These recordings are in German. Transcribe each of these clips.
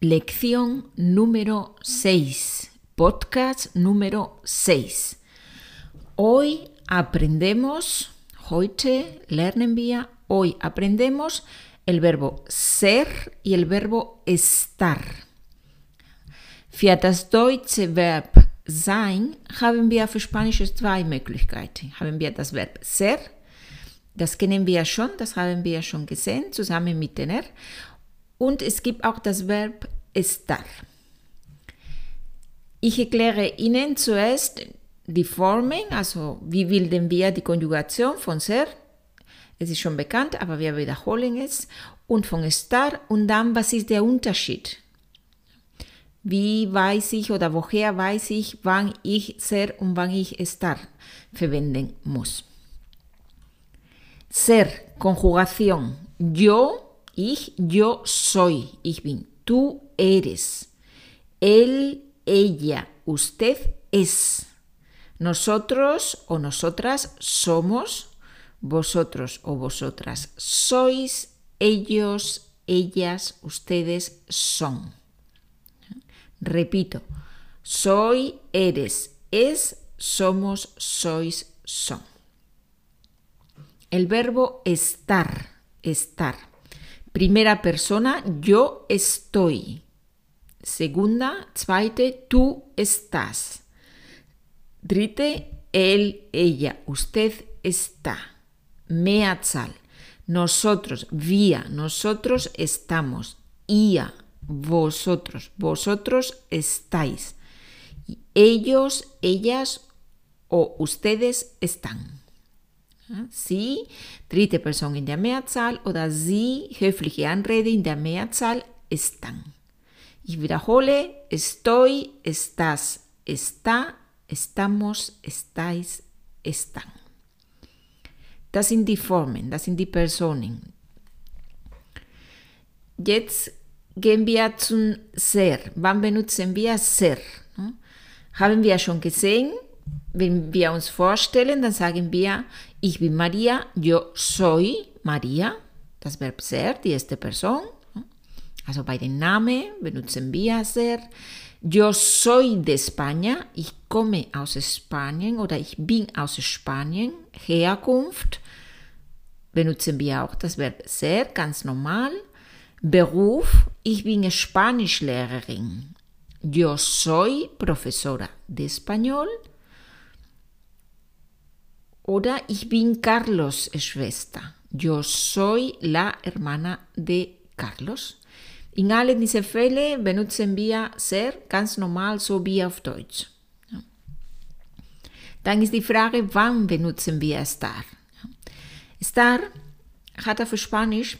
Lección número 6, podcast número 6. Hoy aprendemos, heute lernen wir, hoy aprendemos el verbo ser y el verbo estar. Für das deutsche Verb sein haben wir für Spanisch zwei Möglichkeiten. Haben wir das Verb ser, das kennen wir schon, das haben wir schon gesehen, zusammen mit tener. Und es gibt auch das Verb estar. Ich erkläre Ihnen zuerst die Formen, also wie bilden wir die Konjugation von ser. Es ist schon bekannt, aber wir wiederholen es. Und von estar und dann, was ist der Unterschied? Wie weiß ich oder woher weiß ich, wann ich ser und wann ich estar verwenden muss? Ser, Konjugation. Yo Ich, yo soy, ich bin. Tú eres. Él, ella, usted es. Nosotros o nosotras somos. Vosotros o vosotras sois. Ellos, ellas, ustedes son. Repito. Soy, eres, es, somos, sois, son. El verbo estar, estar. Primera persona, yo estoy. Segunda, zweite, tú estás. Dritte, él, ella, usted está. Meatzal, nosotros, vía, nosotros estamos. Ia, vosotros, vosotros estáis. Ellos, ellas o ustedes están. Sie, dritte Person in der Mehrzahl oder Sie, höfliche Anrede in der Mehrzahl, están. Ich wiederhole, estoy, estás, está, estamos, estáis, están. Das sind die Formen, das sind die Personen. Jetzt gehen wir zum Ser. Wann benutzen wir Ser? Haben wir schon gesehen, wenn wir uns vorstellen, dann sagen wir, ich bin Maria, yo soy Maria, das Verb ser, die erste Person. Also bei dem Namen benutzen wir ser. Yo soy de España, ich komme aus Spanien oder ich bin aus Spanien. Herkunft benutzen wir auch das Verb ser, ganz normal. Beruf, ich bin Spanischlehrerin. Yo soy profesora de español. Oder ich bin Carlos Schwester. Yo soy la hermana de Carlos. In allen diesen Fällen benutzen wir sehr ganz normal, so wie auf Deutsch. Dann ist die Frage, wann benutzen wir estar? Estar hat auf Spanisch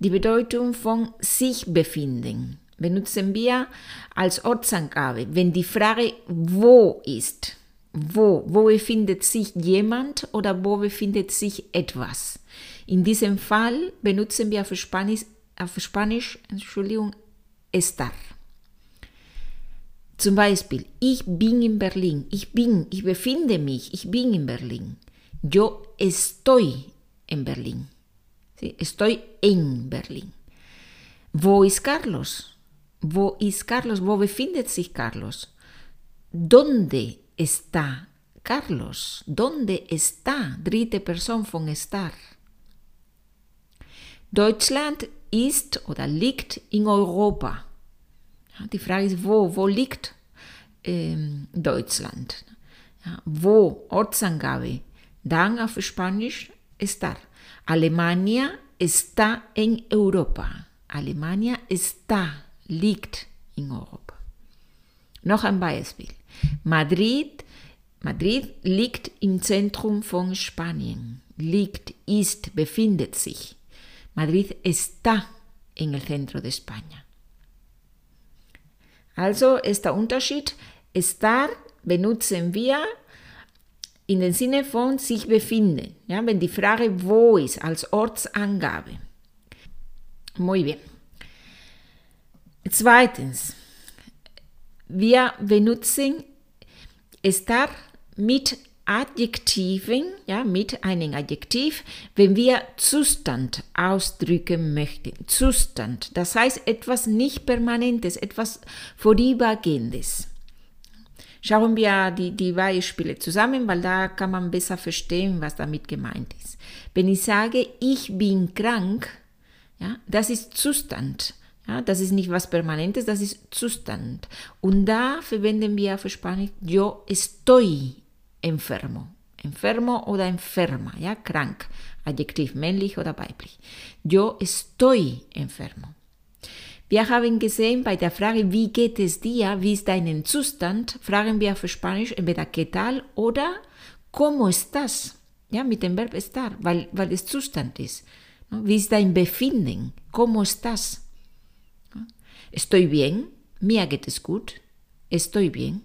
die Bedeutung von sich befinden. Benutzen wir als Ortsangabe, wenn die Frage wo ist wo, wo befindet sich jemand oder wo befindet sich etwas. In diesem Fall benutzen wir auf Spanisch, auf Spanisch Entschuldigung, estar. Zum Beispiel, ich bin in Berlin, ich bin, ich befinde mich, ich bin in Berlin. Yo estoy en Berlin. Estoy en Berlin. Wo ist Carlos? Wo ist Carlos? Wo befindet sich Carlos? ¿Dónde está Carlos? ¿Dónde está? Dritte Person von estar. Deutschland ist oder liegt in Europa. Die Frage ist, wo, wo liegt ähm, Deutschland? Ja, wo? Ortsangabe. Dann auf Spanisch estar. Alemania está en Europa. Alemania está, liegt in Europa. Noch ein Beispiel. Madrid, Madrid liegt im Zentrum von Spanien. Liegt, ist, befindet sich. Madrid está en el centro de España. Also ist der Unterschied, estar benutzen wir in den Sinne von sich befinden. Ja, wenn die Frage wo ist, als Ortsangabe. Muy bien. Zweitens, wir benutzen estar mit Adjektiven, ja, mit einem Adjektiv, wenn wir Zustand ausdrücken möchten. Zustand, das heißt etwas nicht Permanentes, etwas Vorübergehendes. Schauen wir die, die Beispiele zusammen, weil da kann man besser verstehen, was damit gemeint ist. Wenn ich sage, ich bin krank, ja, das ist Zustand. Ja, das ist nicht was Permanentes, das ist Zustand. Und da verwenden wir für Spanisch yo estoy enfermo. Enfermo oder enferma, ja, krank. Adjektiv männlich oder weiblich. Yo estoy enfermo. Wir haben gesehen, bei der Frage, wie geht es dir, wie ist dein Zustand, fragen wir für Spanisch entweder ¿qué tal oder ¿cómo estás? Ja, mit dem Verb estar, weil, weil es Zustand ist. Wie ist dein Befinden? ¿Cómo estás? Estoy bien, mir geht es gut. Estoy bien.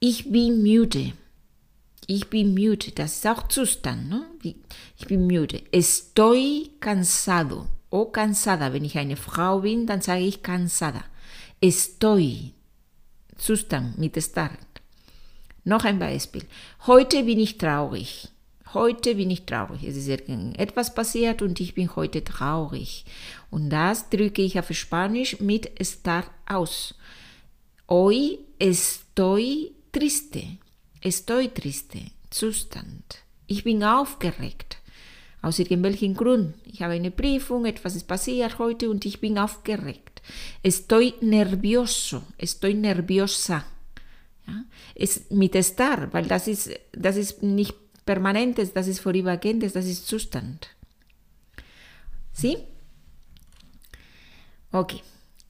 Ich bin müde. Ich bin müde, das ist auch Zustand. Ne? Ich bin müde. Estoy cansado o cansada. Wenn ich eine Frau bin, dann sage ich cansada. Estoy. Zustand mit estar. Noch ein Beispiel. Heute bin ich traurig. Heute bin ich traurig. Es ist etwas passiert und ich bin heute traurig. Und das drücke ich auf Spanisch mit estar aus. Hoy estoy triste. Estoy triste. Zustand. Ich bin aufgeregt. Aus irgendwelchem Grund. Ich habe eine Prüfung, etwas ist passiert heute und ich bin aufgeregt. Estoy nervioso, estoy nerviosa. Ja? Es, mit estar, weil das ist, das ist nicht permanentes, das ist vorübergehendes, das ist Zustand. Sie? Okay.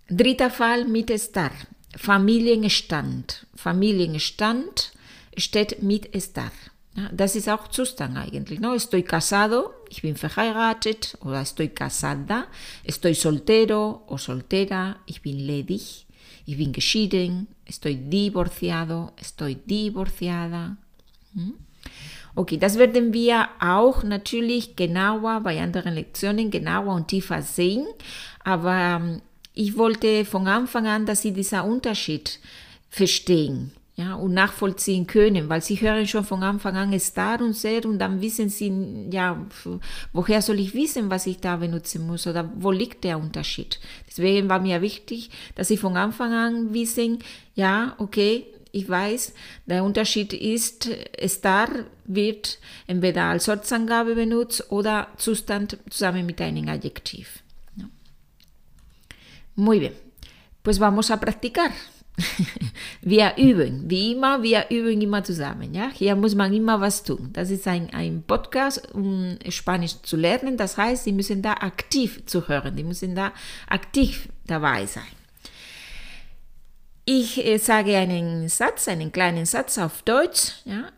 Dritter Fall mit estar. Familienstand. Familienstand steht mit estar. Ja, das ist auch Zustand eigentlich. No? Estoy casado, ich bin verheiratet, oder estoy casada, estoy soltero o soltera, ich bin ledig, ich bin geschieden, estoy divorciado, estoy divorciada. Hm? Okay, das werden wir auch natürlich genauer bei anderen Lektionen genauer und tiefer sehen, aber ähm, ich wollte von Anfang an, dass Sie diesen Unterschied verstehen ja, und nachvollziehen können, weil sie hören schon von Anfang an Star und sehr und dann wissen sie, ja, woher soll ich wissen, was ich da benutzen muss oder wo liegt der Unterschied. Deswegen war mir wichtig, dass sie von Anfang an wissen, ja, okay, ich weiß, der Unterschied ist, Star wird entweder als Ortsangabe benutzt oder Zustand zusammen mit einem Adjektiv. Muy bien, pues vamos a practicar. wir üben, wie immer, wir üben immer zusammen. Ja? Hier muss man immer was tun. Das ist ein, ein Podcast, um Spanisch zu lernen. Das heißt, Sie müssen da aktiv zu hören. Sie müssen da aktiv dabei sein. Ich äh, sage einen Satz, einen kleinen Satz auf Deutsch. Ja?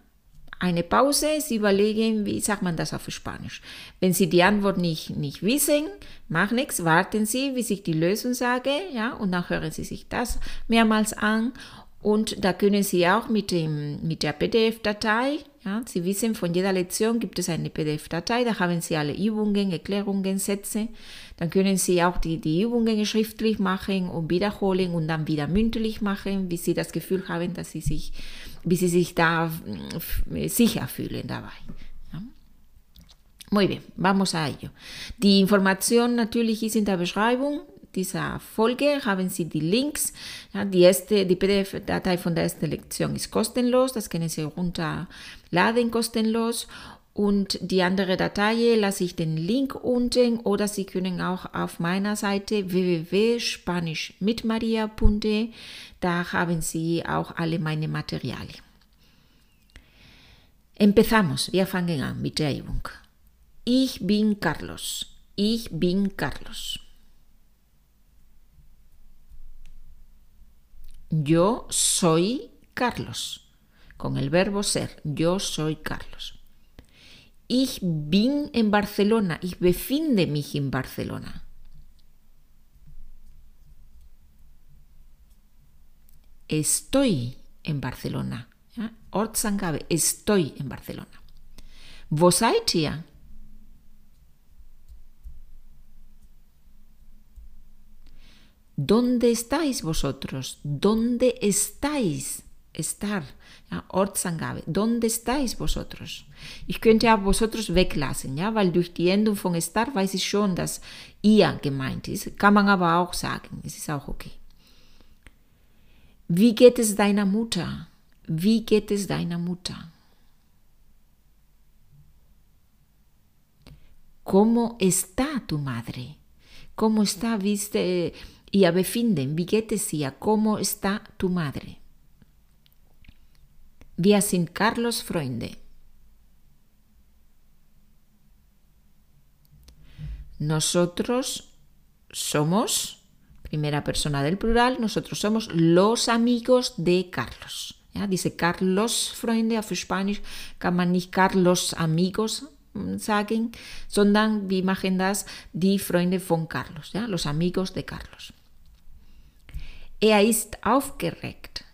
eine Pause, Sie überlegen, wie sagt man das auf Spanisch. Wenn Sie die Antwort nicht, nicht wissen, mach nichts, warten Sie, bis ich die Lösung sage, ja, und dann hören Sie sich das mehrmals an und da können Sie auch mit, dem, mit der PDF-Datei, ja, Sie wissen, von jeder Lektion gibt es eine PDF-Datei, da haben Sie alle Übungen, Erklärungen, Sätze. Dann können Sie auch die, die Übungen schriftlich machen und wiederholen und dann wieder mündlich machen, bis Sie das Gefühl haben, dass Sie sich bis sie sich da äh, sicher fühlen dabei. Muy bien, vamos a ello. Die Information natürlich ist in der Beschreibung dieser Folge haben Sie die Links. Ja, die erste, die PDF-Datei von der ersten Lektion ist kostenlos, das können Sie runterladen kostenlos. Und die andere Datei lasse ich den Link unten oder Sie können auch auf meiner Seite www.spanischmitmaria.de, da haben Sie auch alle meine Materialien. Empezamos, wir fangen an mit der Übung. Ich bin Carlos. Ich bin Carlos. Yo soy Carlos. Con el verbo ser. Yo soy Carlos. Ich bin en Barcelona. Ich befinde mich in Barcelona. Estoy en Barcelona. Ortsangabe. Estoy en Barcelona. Wo seid? ¿Dónde estáis vosotros? ¿Dónde estáis? estar, ja, Ortsangabe. ¿Dónde estáis vosotros? Ich könnte auch vosotros weglassen, ja, weil durch die Endung von estar weiß ich schon, dass ihr gemeint ist. Kann man aber auch sagen, es ist auch okay. Wie geht es deiner Mutter? Wie geht es deiner Mutter? ¿Cómo está tu madre? ¿Cómo está, viste, ihr Befinden? Wie geht es ihr? ¿Cómo está tu madre? Wir sind Carlos Freunde. Nosotros somos, primera persona del plural, nosotros somos los amigos de Carlos. Ja, diese Carlos Freunde auf Spanisch kann man nicht Carlos Amigos sagen, sondern wir machen das die Freunde von Carlos, ja, los amigos de Carlos. Er ist aufgeregt.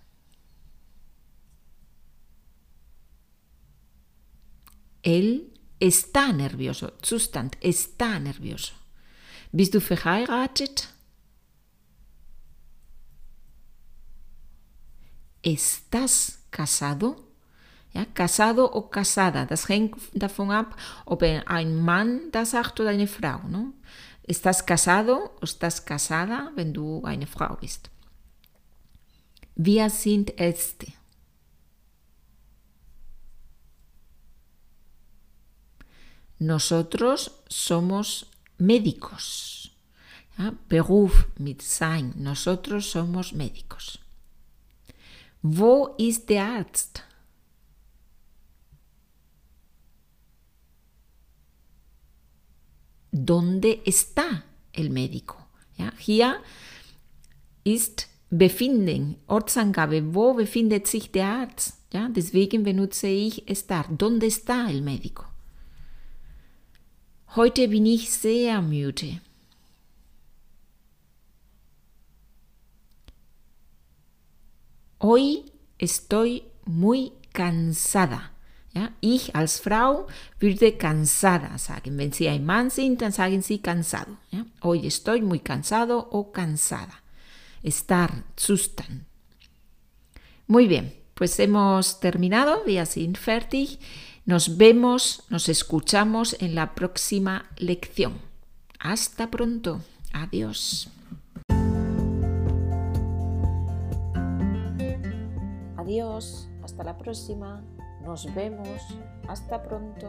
Él está nervioso. Zustand, está nervioso. Bist du verheiratet? ¿Estás casado? Ja, casado o casada, das hängt davon ab, ob ein Mann das sagt oder eine Frau. Ne? Estás casado o estás casada, wenn du eine Frau bist. Wir sind Ärzte. Nosotros somos médicos. Ja, Beruf mit sein. Nosotros somos médicos. Wo ist der Arzt? ¿Dónde está el médico? Ja, hier ist befinden, Ortsangabe, wo befindet sich der Arzt? Ja, deswegen benutze ich estar. ¿Dónde está el médico? Heute bin ich sehr müde. Hoy estoy muy cansada. Ja, ich als Frau würde cansada sagen. Wenn Sie ein Mann sind, dann sagen Sie cansado. Hoy estoy muy cansado o cansada. Estar, Zustand. Muy bien, pues hemos terminado, wir sind fertig. Nos vemos, nos escuchamos en la próxima lección. Hasta pronto. Adiós. Adiós. Hasta la próxima. Nos vemos. Hasta pronto.